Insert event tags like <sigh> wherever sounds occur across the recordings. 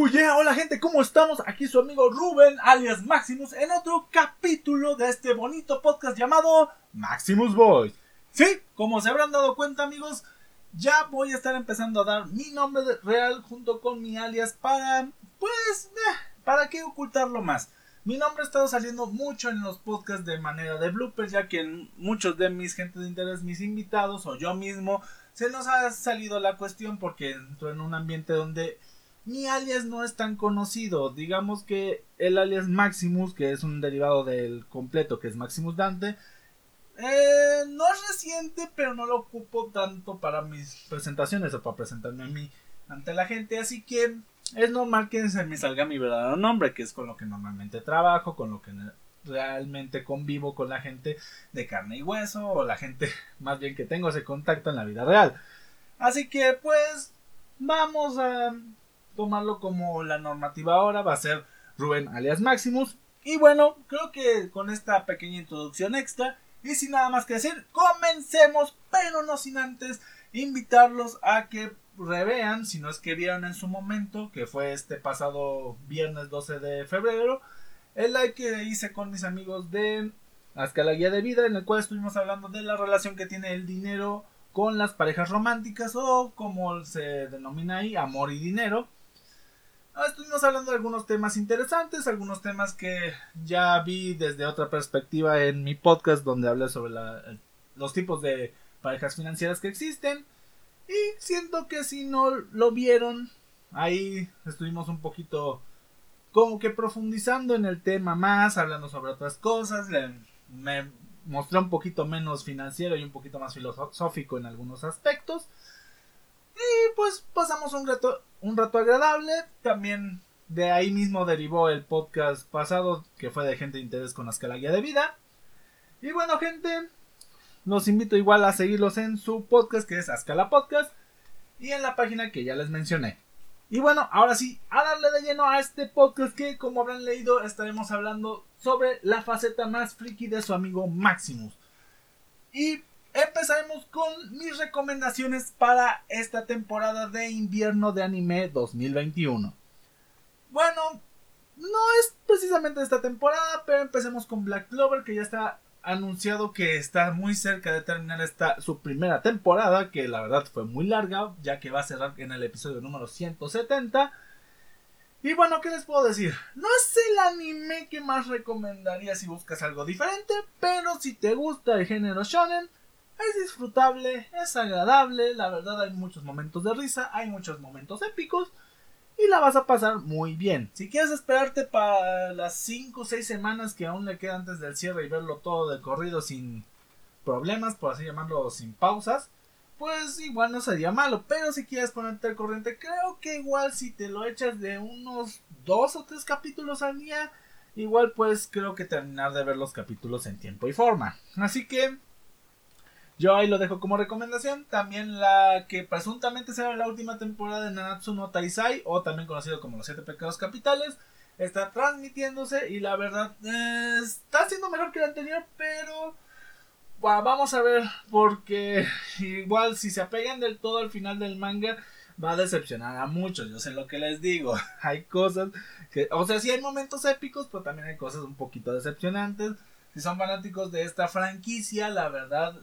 Hola gente, ¿cómo estamos? Aquí su amigo Rubén, alias Maximus, en otro capítulo de este bonito podcast llamado Maximus Boys. Sí, como se habrán dado cuenta amigos, ya voy a estar empezando a dar mi nombre real junto con mi alias para, pues, eh, ¿para qué ocultarlo más? Mi nombre ha estado saliendo mucho en los podcasts de manera de bloopers, ya que muchos de mis gente de interés, mis invitados o yo mismo, se nos ha salido la cuestión porque entro en un ambiente donde mi alias no es tan conocido. Digamos que el alias Maximus, que es un derivado del completo que es Maximus Dante, eh, no es reciente, pero no lo ocupo tanto para mis presentaciones o para presentarme a mí ante la gente. Así que es normal que se me salga mi verdadero nombre, que es con lo que normalmente trabajo, con lo que realmente convivo con la gente de carne y hueso, o la gente <laughs> más bien que tengo ese contacto en la vida real. Así que pues vamos a tomarlo como la normativa ahora, va a ser Rubén alias Maximus. Y bueno, creo que con esta pequeña introducción extra y sin nada más que decir, comencemos, pero no sin antes invitarlos a que revean, si no es que vieron en su momento, que fue este pasado viernes 12 de febrero, el like que hice con mis amigos de Hasta la Guía de Vida, en el cual estuvimos hablando de la relación que tiene el dinero con las parejas románticas o como se denomina ahí, amor y dinero. Ah, estuvimos hablando de algunos temas interesantes, algunos temas que ya vi desde otra perspectiva en mi podcast donde hablé sobre los tipos de parejas financieras que existen. Y siento que si no lo vieron, ahí estuvimos un poquito como que profundizando en el tema más, hablando sobre otras cosas. me mostré un poquito menos financiero y un poquito más filosófico en algunos aspectos. Y pues pasamos un rato, un rato agradable. También de ahí mismo derivó el podcast pasado que fue de gente de interés con la guía de vida. Y bueno, gente, los invito igual a seguirlos en su podcast que es Ascala Podcast y en la página que ya les mencioné. Y bueno, ahora sí, a darle de lleno a este podcast que como habrán leído estaremos hablando sobre la faceta más friki de su amigo Maximus. Y empezaremos con mis recomendaciones para esta temporada de invierno de anime 2021. Bueno, no es precisamente esta temporada, pero empecemos con Black Clover, que ya está anunciado que está muy cerca de terminar esta su primera temporada, que la verdad fue muy larga, ya que va a cerrar en el episodio número 170. Y bueno, ¿qué les puedo decir? No es el anime que más recomendaría si buscas algo diferente, pero si te gusta el género shonen, es disfrutable, es agradable, la verdad hay muchos momentos de risa, hay muchos momentos épicos y la vas a pasar muy bien. Si quieres esperarte para las 5 o 6 semanas que aún le queda antes del cierre y verlo todo de corrido sin problemas, por así llamarlo, sin pausas, pues igual no sería malo. Pero si quieres ponerte al corriente, creo que igual si te lo echas de unos 2 o 3 capítulos al día, igual pues creo que terminar de ver los capítulos en tiempo y forma. Así que yo ahí lo dejo como recomendación. También la que presuntamente será la última temporada de Nanatsu no Taisai, o también conocido como Los Siete Pecados Capitales, está transmitiéndose y la verdad eh, está siendo mejor que la anterior, pero vamos a ver porque igual si se apegan del todo al final del manga va a decepcionar a muchos, yo sé lo que les digo, <laughs> hay cosas que, o sea, sí hay momentos épicos, pero también hay cosas un poquito decepcionantes. Si son fanáticos de esta franquicia, la verdad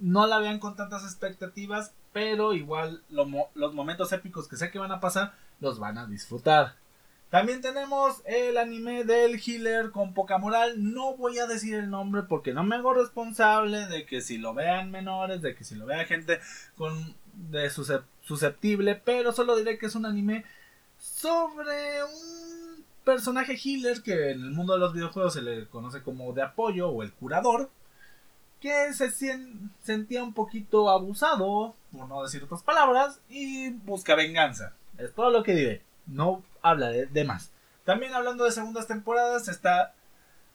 no la vean con tantas expectativas, pero igual los momentos épicos que sé que van a pasar los van a disfrutar. También tenemos el anime del healer con poca moral. No voy a decir el nombre porque no me hago responsable de que si lo vean menores, de que si lo vea gente con de susceptible, pero solo diré que es un anime sobre un personaje healer que en el mundo de los videojuegos se le conoce como de apoyo o el curador que se sentía un poquito abusado, por no decir otras palabras, y busca venganza. Es todo lo que diré. No habla de, más. También hablando de segundas temporadas, está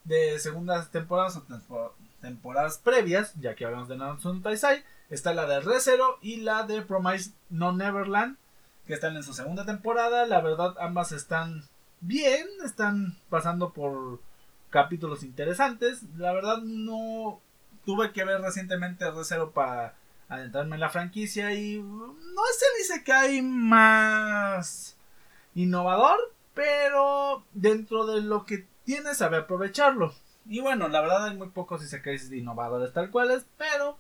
de segundas temporadas o temporadas previas, ya que hablamos de Nanatsu Taisai, está la de ReZero y la de Promise No Neverland, que están en su segunda temporada. La verdad, ambas están bien, están pasando por capítulos interesantes. La verdad, no tuve que ver recientemente ReZero para adentrarme en la franquicia y no se dice que hay más innovador, pero dentro de lo que tiene sabe aprovecharlo. Y bueno, la verdad hay muy pocos isekais innovadores tal cuales, pero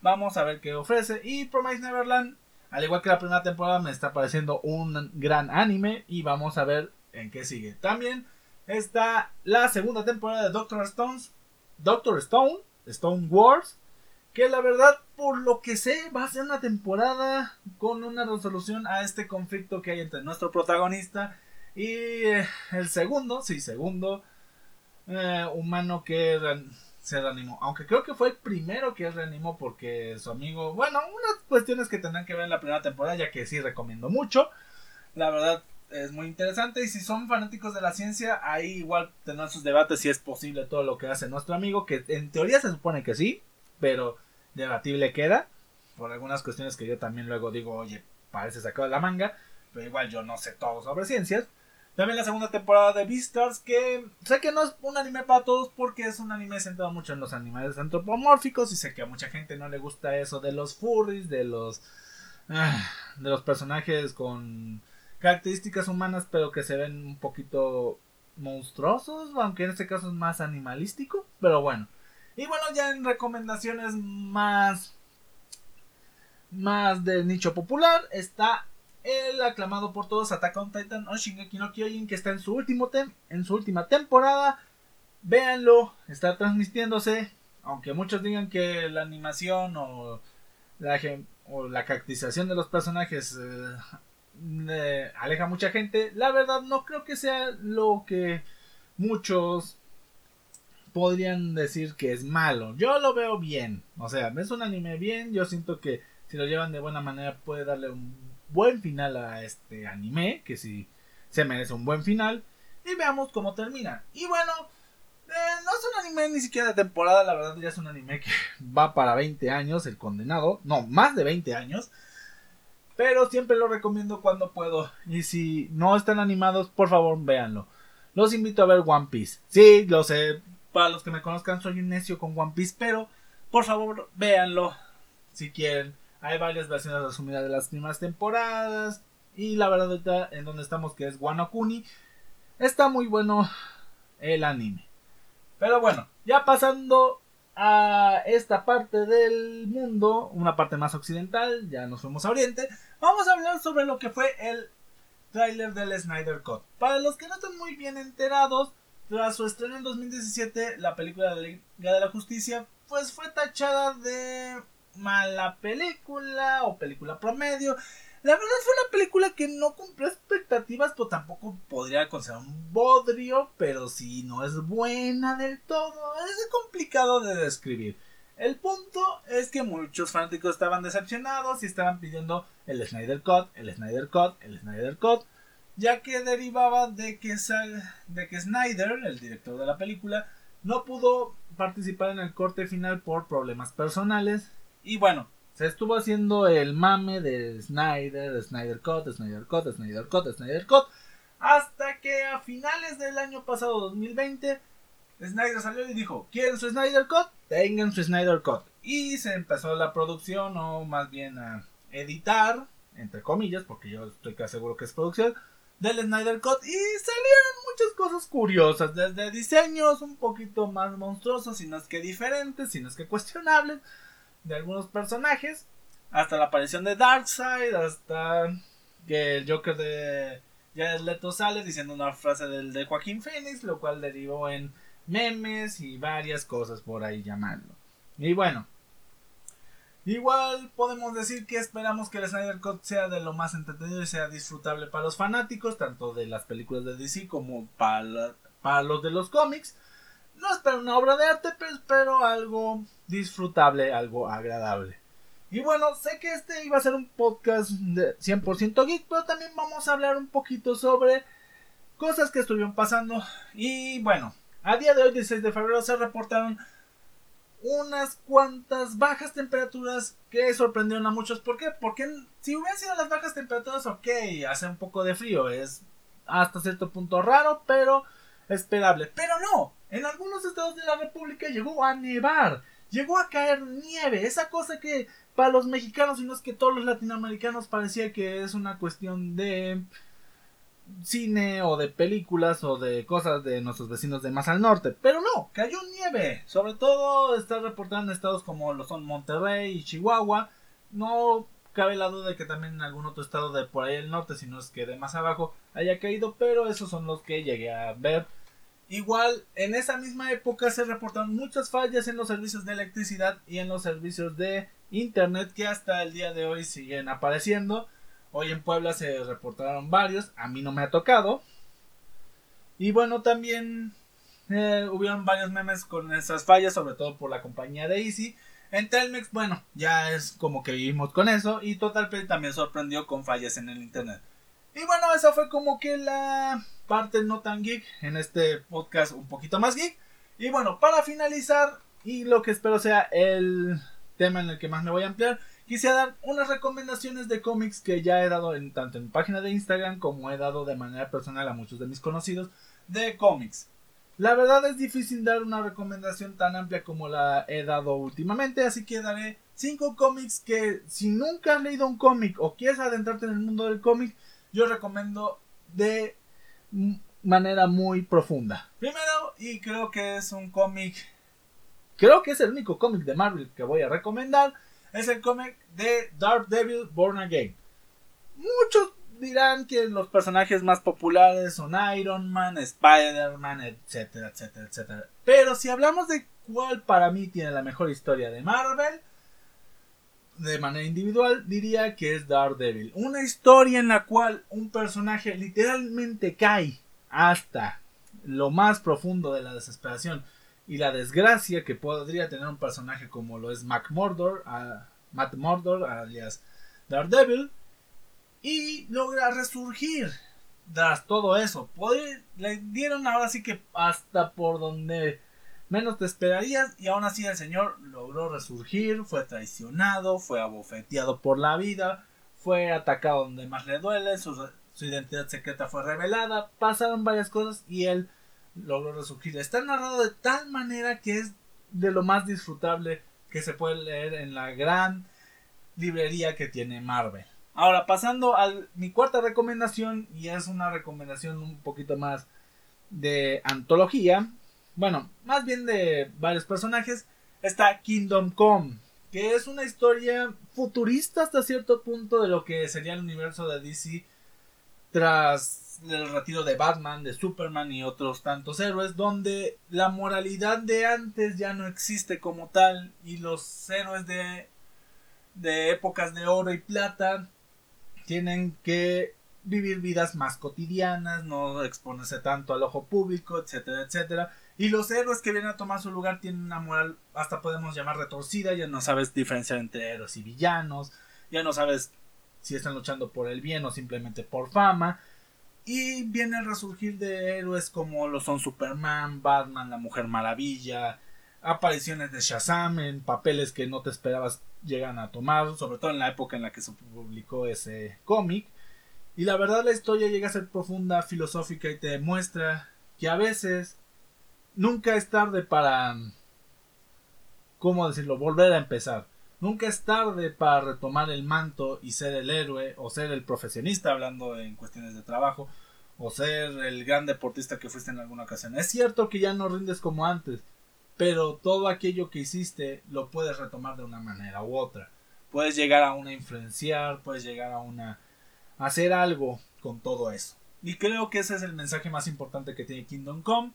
vamos a ver qué ofrece. Y Promise Neverland, al igual que la primera temporada, me está pareciendo un gran anime y vamos a ver en qué sigue. También está la segunda temporada de Doctor Stones, Doctor Stone, Stone Wars, que la verdad, por lo que sé, va a ser una temporada con una resolución a este conflicto que hay entre nuestro protagonista y eh, el segundo, sí, segundo eh, humano que se reanimó. Aunque creo que fue el primero que reanimó porque su amigo, bueno, unas cuestiones que tendrán que ver en la primera temporada, ya que sí recomiendo mucho. La verdad, es muy interesante y si son fanáticos de la ciencia, ahí igual tendrán sus debates si es posible todo lo que hace nuestro amigo, que en teoría se supone que sí, pero debatible queda. Por algunas cuestiones que yo también luego digo, oye, parece sacado de la manga. Pero igual yo no sé todo sobre ciencias. También la segunda temporada de Beastars, que sé que no es un anime para todos porque es un anime centrado mucho en los animales antropomórficos y sé que a mucha gente no le gusta eso de los furries, de los ah, de los personajes con características humanas pero que se ven un poquito monstruosos, aunque en este caso es más animalístico, pero bueno. Y bueno, ya en recomendaciones más más de nicho popular está el aclamado por todos Attack on Titan o Shingeki no Kyojin que está en su último en su última temporada. Véanlo, está transmitiéndose, aunque muchos digan que la animación o la, o la caracterización de los personajes eh, aleja a mucha gente, la verdad no creo que sea lo que muchos podrían decir que es malo. Yo lo veo bien. O sea, es un anime bien. Yo siento que si lo llevan de buena manera puede darle un buen final a este anime. Que si se merece un buen final. Y veamos cómo termina. Y bueno, eh, no es un anime ni siquiera de temporada. La verdad ya es un anime que <laughs> va para 20 años. El condenado. No, más de 20 años. Pero siempre lo recomiendo cuando puedo. Y si no están animados, por favor véanlo. Los invito a ver One Piece. Sí, lo sé, para los que me conozcan, soy un necio con One Piece, pero por favor, véanlo si quieren. Hay varias versiones resumidas de las primeras temporadas. Y la verdad, en donde estamos, que es Wano Kuni, está muy bueno el anime. Pero bueno, ya pasando a esta parte del mundo, una parte más occidental, ya nos fuimos a Oriente, vamos a hablar sobre lo que fue el tráiler del Snyder Cut. Para los que no están muy bien enterados, tras su estreno en 2017, la película de la Liga de la Justicia pues fue tachada de mala película o película promedio. La verdad fue una película que no cumplió expectativas, pero tampoco podría considerar un bodrio, pero si no es buena del todo, es complicado de describir. El punto es que muchos fanáticos estaban decepcionados y estaban pidiendo el Snyder Cut, el Snyder Cut, el Snyder Cut ya que derivaba de que, de que Snyder, el director de la película, no pudo participar en el corte final por problemas personales. Y bueno, se estuvo haciendo el mame de Snyder, Snyder Cut, Snyder Cut, Snyder Cut, Snyder Cut, hasta que a finales del año pasado 2020, Snyder salió y dijo, ¿quieren su Snyder Cut? Tengan su Snyder Cut. Y se empezó la producción, o más bien a editar, entre comillas, porque yo estoy casi seguro que es producción, del Snyder Cut y salieron muchas cosas curiosas, desde diseños un poquito más monstruosos, sino es que diferentes, sino es que cuestionables, de algunos personajes, hasta la aparición de Darkseid, hasta que el Joker de Jared Leto sale diciendo una frase del de Joaquín Phoenix, lo cual derivó en memes y varias cosas por ahí llamarlo. Y bueno, Igual podemos decir que esperamos que el Snyder Cut sea de lo más entretenido y sea disfrutable para los fanáticos, tanto de las películas de DC como para, para los de los cómics. No espero una obra de arte, pero espero algo disfrutable, algo agradable. Y bueno, sé que este iba a ser un podcast de 100% geek, pero también vamos a hablar un poquito sobre cosas que estuvieron pasando. Y bueno, a día de hoy, 16 de febrero, se reportaron unas cuantas bajas temperaturas que sorprendieron a muchos. ¿Por qué? Porque si hubieran sido las bajas temperaturas, ok, hace un poco de frío, es hasta cierto punto raro, pero esperable. Pero no, en algunos estados de la República llegó a nevar, llegó a caer nieve, esa cosa que para los mexicanos y no es que todos los latinoamericanos parecía que es una cuestión de cine o de películas o de cosas de nuestros vecinos de más al norte. Pero no, cayó nieve. Sobre todo está reportado en estados como lo son Monterrey y Chihuahua. No cabe la duda de que también en algún otro estado de por ahí el norte, si no es que de más abajo, haya caído. Pero esos son los que llegué a ver. Igual, en esa misma época se reportaron muchas fallas en los servicios de electricidad y en los servicios de internet que hasta el día de hoy siguen apareciendo. Hoy en Puebla se reportaron varios, a mí no me ha tocado. Y bueno, también eh, hubieron varios memes con esas fallas, sobre todo por la compañía de Easy. En Telmex, bueno, ya es como que vivimos con eso. Y TotalPay también sorprendió con fallas en el internet. Y bueno, esa fue como que la parte no tan geek en este podcast un poquito más geek. Y bueno, para finalizar, y lo que espero sea el tema en el que más me voy a ampliar, quisiera dar unas recomendaciones de cómics que ya he dado en, tanto en página de Instagram como he dado de manera personal a muchos de mis conocidos de cómics. La verdad es difícil dar una recomendación tan amplia como la he dado últimamente, así que daré 5 cómics que si nunca has leído un cómic o quieres adentrarte en el mundo del cómic, yo recomiendo de manera muy profunda. Primero, y creo que es un cómic, creo que es el único cómic de Marvel que voy a recomendar, es el cómic de Devil Born Again. Muchos dirán que los personajes más populares son Iron Man, Spider-Man, etcétera, etcétera, etcétera. Pero si hablamos de cuál para mí tiene la mejor historia de Marvel, de manera individual, diría que es Daredevil. Una historia en la cual un personaje literalmente cae hasta lo más profundo de la desesperación y la desgracia que podría tener un personaje como lo es Matt Mordor, a Matt Mordor, alias Daredevil, y logra resurgir tras todo eso. le dieron ahora sí que hasta por donde menos te esperarías y aún así el señor logró resurgir, fue traicionado, fue abofeteado por la vida, fue atacado donde más le duele, su, identidad secreta fue revelada, pasaron varias cosas y él logró resurgir. Está narrado de tal manera que es de lo más disfrutable que se puede leer en la gran librería que tiene Marvel. Ahora, pasando a mi cuarta recomendación, y es una recomendación un poquito más de antología, bueno, más bien de varios personajes, está Kingdom Come, que es una historia futurista hasta cierto punto de lo que sería el universo de DC tras el retiro de Batman, de Superman y otros tantos héroes, donde la moralidad de antes ya no existe como tal y los héroes de, de épocas de oro y plata tienen que vivir vidas más cotidianas, no exponerse tanto al ojo público, etcétera, etcétera. Y los héroes que vienen a tomar su lugar tienen una moral, hasta podemos llamar retorcida, ya no sabes diferenciar entre héroes y villanos, ya no sabes si están luchando por el bien o simplemente por fama. Y viene el resurgir de héroes como lo son Superman, Batman, la Mujer Maravilla, apariciones de Shazam en papeles que no te esperabas llegan a tomar, sobre todo en la época en la que se publicó ese cómic. Y la verdad la historia llega a ser profunda, filosófica y te demuestra que a veces nunca es tarde para, ¿cómo decirlo?, volver a empezar. Nunca es tarde para retomar el manto y ser el héroe o ser el profesionista hablando en cuestiones de trabajo o ser el gran deportista que fuiste en alguna ocasión. Es cierto que ya no rindes como antes, pero todo aquello que hiciste lo puedes retomar de una manera u otra. Puedes llegar a una influenciar, puedes llegar a una hacer algo con todo eso. Y creo que ese es el mensaje más importante que tiene Kingdom Come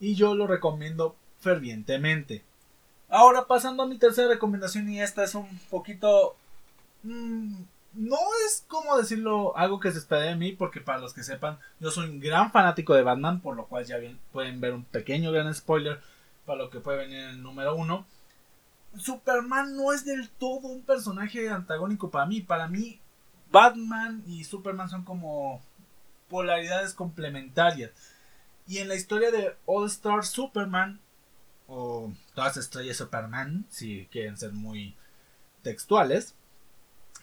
y yo lo recomiendo fervientemente. Ahora pasando a mi tercera recomendación y esta es un poquito... Mm, no es como decirlo algo que se espera de mí porque para los que sepan yo soy un gran fanático de Batman por lo cual ya bien, pueden ver un pequeño gran spoiler para lo que puede venir en el número uno. Superman no es del todo un personaje antagónico para mí. Para mí Batman y Superman son como polaridades complementarias. Y en la historia de All Star Superman o todas estrellas Superman, si quieren ser muy textuales.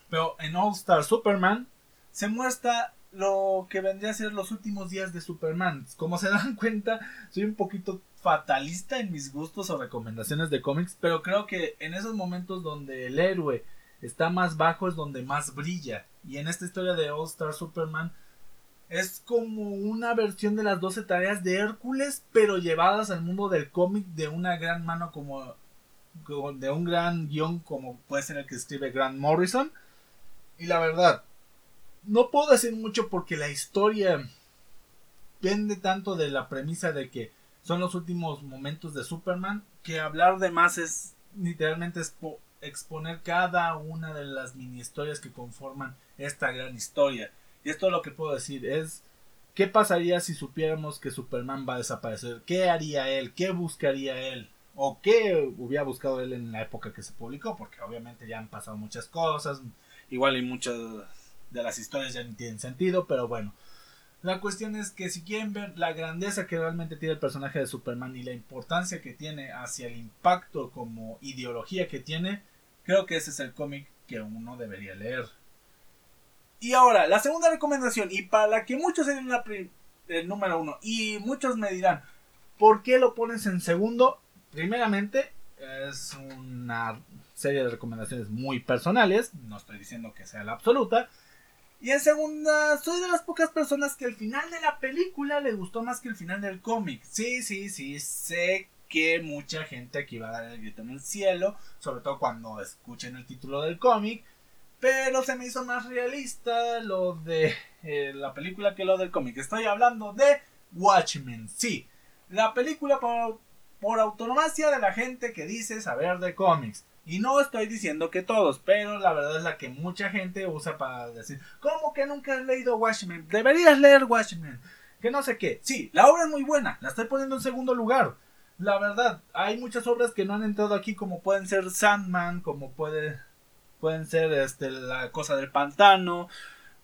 Pero en All Star Superman se muestra lo que vendría a ser los últimos días de Superman. Como se <laughs> dan cuenta, soy un poquito fatalista en mis gustos o recomendaciones de cómics, pero creo que en esos momentos donde el héroe está más bajo es donde más brilla. Y en esta historia de All Star Superman Es como una versión de las 12 tareas de Hércules, pero llevadas al mundo del cómic de una gran mano como de un gran guion como puede ser el que escribe Grant Morrison. Y la verdad, no puedo decir mucho porque la historia depende tanto de la premisa de que son los últimos momentos de Superman que hablar de más es literalmente exponer cada una de las mini historias que conforman esta gran historia. Y esto es lo que puedo decir es ¿qué pasaría si supiéramos que Superman va a desaparecer? ¿Qué haría él? ¿Qué buscaría él? ¿O qué hubiera buscado él en la época que se publicó? Porque obviamente ya han pasado muchas cosas, igual y muchas de las historias ya no tienen sentido, pero bueno. La cuestión es que si quieren ver la grandeza que realmente tiene el personaje de Superman y la importancia que tiene hacia el impacto como ideología que tiene, creo que ese es el cómic que uno debería leer. Y ahora, la segunda recomendación, y para la que muchos serían el número uno, y muchos me dirán, ¿por qué lo pones en segundo? Primeramente, es una serie de recomendaciones muy personales, no estoy diciendo que sea la absoluta. Y en segunda, soy de las pocas personas que el final de la película le gustó más que el final del cómic. Sí, sí, sí, sé que mucha gente aquí va a dar el grito en el cielo, sobre todo cuando escuchen el título del cómic. Pero se me hizo más realista lo de eh, la película que lo del cómic. Estoy hablando de Watchmen. Sí, la película por, por autonomía de la gente que dice saber de cómics. Y no estoy diciendo que todos, pero la verdad es la que mucha gente usa para decir, ¿cómo que nunca has leído Watchmen? Deberías leer Watchmen. Que no sé qué. Sí, la obra es muy buena, la estoy poniendo en segundo lugar. La verdad, hay muchas obras que no han entrado aquí, como pueden ser Sandman, como puede, pueden ser este, La Cosa del Pantano,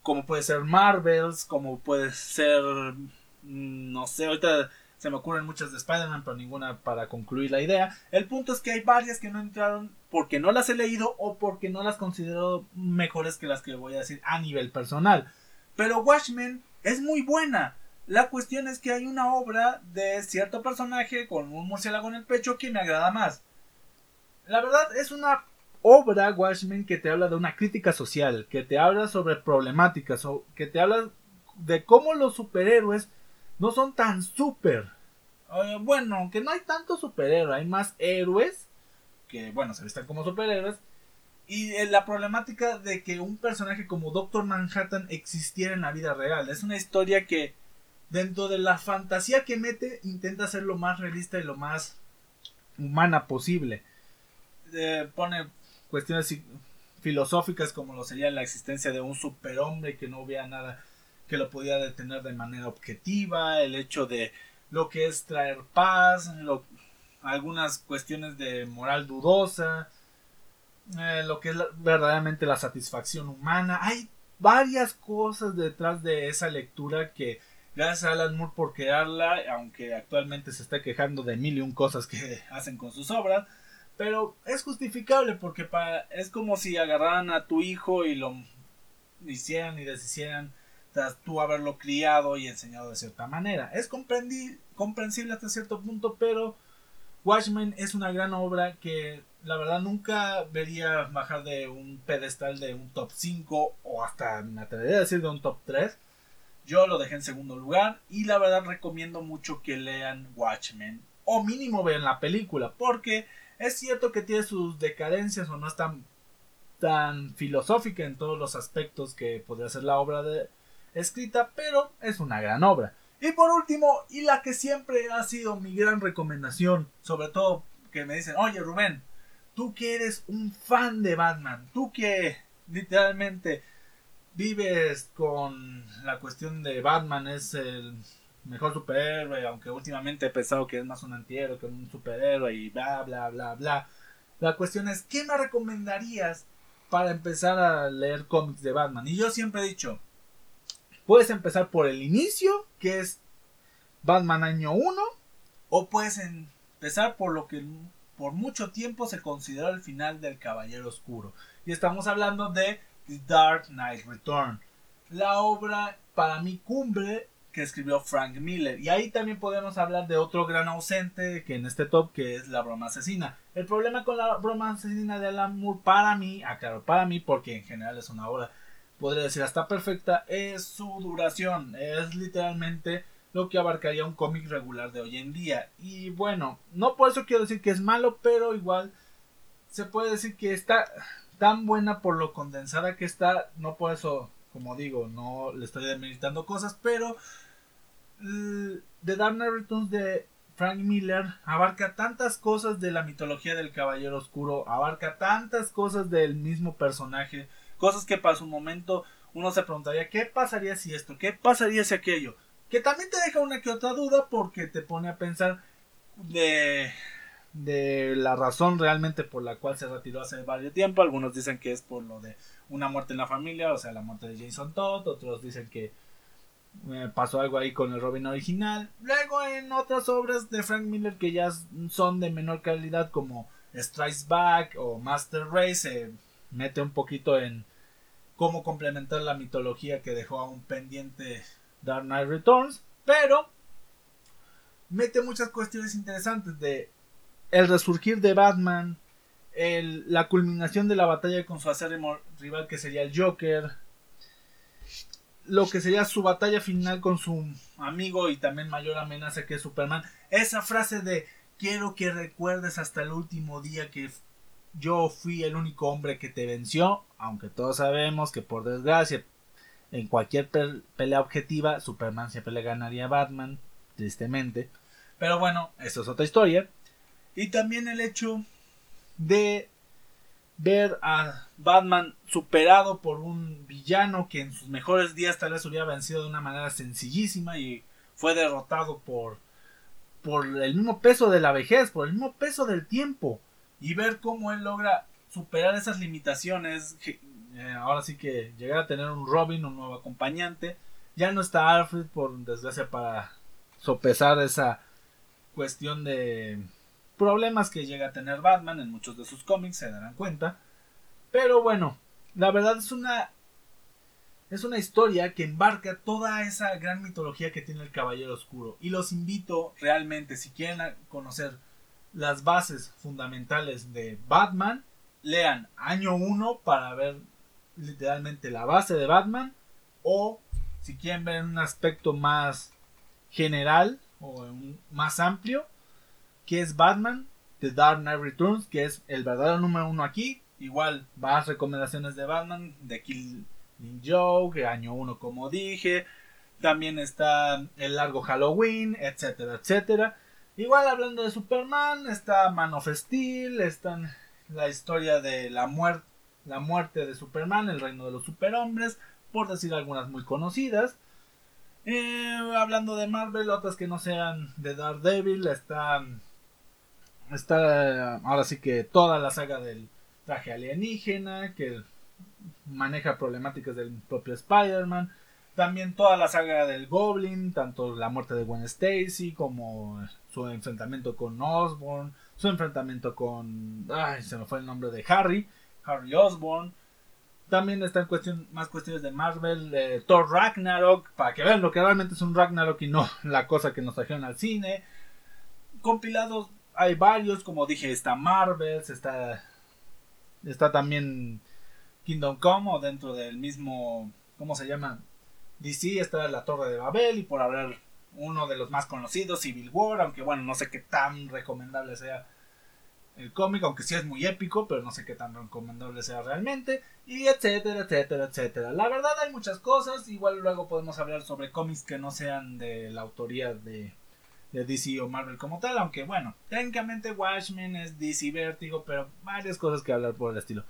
como puede ser Marvels, como puede ser, mm, no sé, ahorita se me ocurren muchas de Spider-Man, pero ninguna para concluir la idea. El punto es que hay varias que no entraron porque no las he leído o porque no las considero mejores que las que voy a decir a nivel personal. Pero Watchmen es muy buena. La cuestión es que hay una obra de cierto personaje con un murciélago en el pecho que me agrada más. La verdad es una obra, Watchmen, que te habla de una crítica social, que te habla sobre problemáticas, que te habla de cómo los superhéroes no son tan super. Eh, bueno, aunque no hay tantos superhéroes, hay más héroes que, bueno, se visten como superhéroes. Y eh, la problemática de que un personaje como Doctor Manhattan existiera en la vida real. Es una historia que, dentro de la fantasía que mete, intenta ser lo más realista y lo más humana posible. Eh, pone cuestiones filosóficas como lo sería la existencia de un superhombre que no vea nada que lo podía detener de manera objetiva, el hecho de lo que es traer paz, algunas cuestiones de moral dudosa, eh, lo que es verdaderamente la satisfacción humana. Hay varias cosas detrás de esa lectura que gracias a Alan Moore por crearla, aunque actualmente se está quejando de mil y un cosas que <laughs> hacen con sus obras, pero es justificable porque para, es como si agarraran a tu hijo y lo hicieran y deshicieran tras tú haberlo criado y enseñado de cierta manera. Es comprensible hasta cierto punto, pero Watchmen es una gran obra que la verdad nunca vería bajar de un pedestal de un top 5 o hasta me atrevería a decir de un top 3. Yo lo dejé en segundo lugar y la verdad recomiendo mucho que lean Watchmen o mínimo vean la película porque es cierto que tiene sus decadencias o no es tan, tan filosófica en todos los aspectos que podría ser la obra escrita, pero es una gran obra. Y por último, y la que siempre ha sido mi gran recomendación, sobre todo que me dicen, oye Rubén, tú que eres un fan de Batman, tú que literalmente vives con la cuestión de Batman, es el mejor superhéroe, aunque últimamente he pensado que es más un antihéroe que un superhéroe y bla, bla, bla, bla. La cuestión es, ¿qué me recomendarías para empezar a leer cómics de Batman? Y yo siempre he dicho, Puedes empezar por el inicio, que es Batman año 1, o puedes empezar por lo que por mucho tiempo se consideró el final del Caballero Oscuro. Y estamos hablando de The Dark Knight Return, la obra para mi cumbre que escribió Frank Miller. Y ahí también podemos hablar de otro gran ausente que en este top que es la broma asesina. El problema con la broma asesina de Alan Moore para mí, aclaro, para mí porque en general es una obra podría decir hasta perfecta, es su duración. Es literalmente lo que abarcaría un cómic regular de hoy en día. Y bueno, no por eso quiero decir que es malo, pero igual se puede decir que está tan buena por lo condensada que está, no por eso, como digo, no le estoy demeritando cosas, pero The Dark Knight Returns de Frank Miller abarca tantas cosas de la mitología del Caballero Oscuro, abarca tantas cosas del mismo personaje, cosas que para su momento uno se preguntaría qué pasaría si esto, qué pasaría si aquello, que también te deja una que otra duda porque te pone a pensar de de la razón realmente por la cual se retiró hace varios tiempo. Algunos dicen que es por lo de una muerte en la familia, o sea, la muerte de Jason Todd. Otros dicen que pasó algo ahí con el Robin original. Luego en otras obras de Frank Miller que ya son de menor calidad como Strikes Back o Master Race se mete un poquito en cómo complementar la mitología que dejó a un pendiente Dark Knight Returns. Pero mete muchas cuestiones interesantes de el resurgir de Batman, la culminación de la batalla con su acérrimo rival que sería el Joker, lo que sería su batalla final con su amigo y también mayor amenaza que es Superman. Esa frase de quiero que recuerdes hasta el último día que yo fui el único hombre que te venció, aunque todos sabemos que por desgracia en cualquier pelea objetiva Superman siempre le ganaría a Batman, tristemente. Pero bueno, eso es otra historia. Y también el hecho de ver a Batman superado por un villano que en sus mejores días tal vez hubiera vencido de una manera sencillísima y fue derrotado por por el mismo peso de la vejez, por el mismo peso del tiempo. Y ver cómo él logra superar esas limitaciones, eh, ahora sí que llegar a tener un Robin, un nuevo acompañante, ya no está Alfred por desgracia para sopesar esa cuestión de problemas que llega a tener Batman en muchos de sus cómics, se darán cuenta. Pero bueno, la verdad es una es una historia que embarca toda esa gran mitología que tiene el Caballero Oscuro. Y los invito realmente, si quieren conocer las bases fundamentales de Batman, lean Año 1 para ver literalmente la base de Batman. O si quieren ver un aspecto más general o más amplio, que es Batman, The Dark Knight Returns, que es el verdadero número uno aquí. Igual, más recomendaciones de Batman, de Killing Joke, año 1 como dije. También está el largo Halloween, etcétera, etcétera. Igual hablando de Superman, está Man of Steel, está la historia de la muerte, la muerte de Superman, el reino de los superhombres, por decir algunas muy conocidas. Eh, hablando de Marvel, otras que no sean de Daredevil, están Está ahora sí que toda la saga del traje alienígena, que maneja problemáticas del propio Spider-Man. También toda la saga del Goblin, tanto la muerte de Gwen Stacy como su enfrentamiento con Osborn, su enfrentamiento con... Ay, se me fue el nombre de Harry, Harry Osborn. También están cuestión, más cuestiones de Marvel, Thor Ragnarok, para que vean lo que realmente es un Ragnarok y no <laughs> la cosa que nos trajeron al cine. Compilados hay varios, como dije, está Marvel, está, está también Kingdom Come o dentro del mismo, ¿cómo se llama? DC está la Torre de Babel y por hablar uno de los más conocidos, Civil War, aunque bueno, no sé qué tan recomendable sea el cómic, aunque sí es muy épico, pero no sé qué tan recomendable sea realmente, y etcétera, etcétera, etcétera. La verdad hay muchas cosas, igual luego podemos hablar sobre cómics que no sean de la autoría de de DC o Marvel como tal, aunque bueno, técnicamente Watchmen es DC Vértigo, pero varias cosas que hablar por el estilo.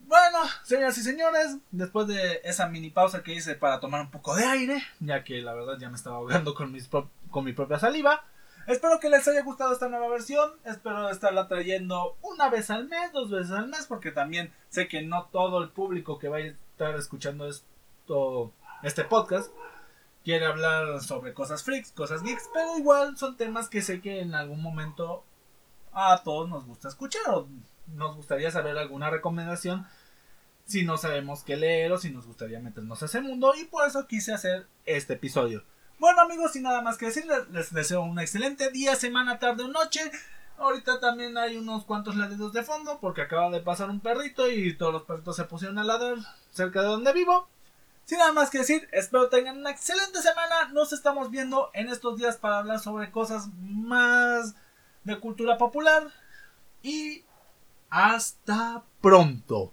Bueno, señoras y señores, después de esa mini pausa que hice para tomar un poco de aire, ya que la verdad ya me estaba ahogando con, con mi propia saliva, espero que les haya gustado esta nueva versión, espero estarla trayendo una vez al mes, dos veces al mes, porque también sé que no todo el público que va a estar escuchando esto, este podcast quiere hablar sobre cosas freaks, cosas geeks, pero igual son temas que sé que en algún momento a todos nos gusta escuchar o nos gustaría saber alguna recomendación si no sabemos qué leer o si nos gustaría meternos a ese mundo y por eso quise hacer este episodio. Bueno amigos, sin nada más que decir, les deseo un excelente día, semana, tarde o noche. Ahorita también hay unos cuantos ladridos de fondo porque acaba de pasar un perrito y todos los perritos se pusieron a ladrar cerca de donde vivo. Sin nada más que decir, espero tengan una excelente semana. Nos estamos viendo en estos días para hablar sobre cosas más de cultura popular. Y hasta pronto.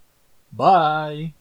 Bye.